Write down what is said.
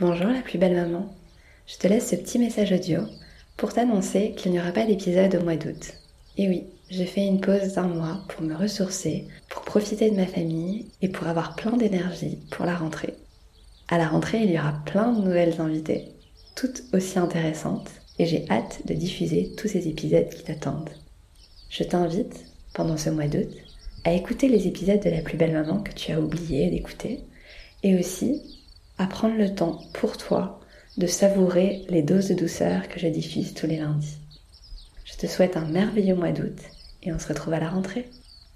Bonjour la plus belle maman. Je te laisse ce petit message audio pour t'annoncer qu'il n'y aura pas d'épisode au mois d'août. Et oui, j'ai fait une pause d'un mois pour me ressourcer, pour profiter de ma famille et pour avoir plein d'énergie pour la rentrée. À la rentrée, il y aura plein de nouvelles invitées, toutes aussi intéressantes, et j'ai hâte de diffuser tous ces épisodes qui t'attendent. Je t'invite, pendant ce mois d'août, à écouter les épisodes de La plus belle maman que tu as oublié d'écouter, et aussi à prendre le temps pour toi de savourer les doses de douceur que je diffuse tous les lundis. Je te souhaite un merveilleux mois d'août et on se retrouve à la rentrée.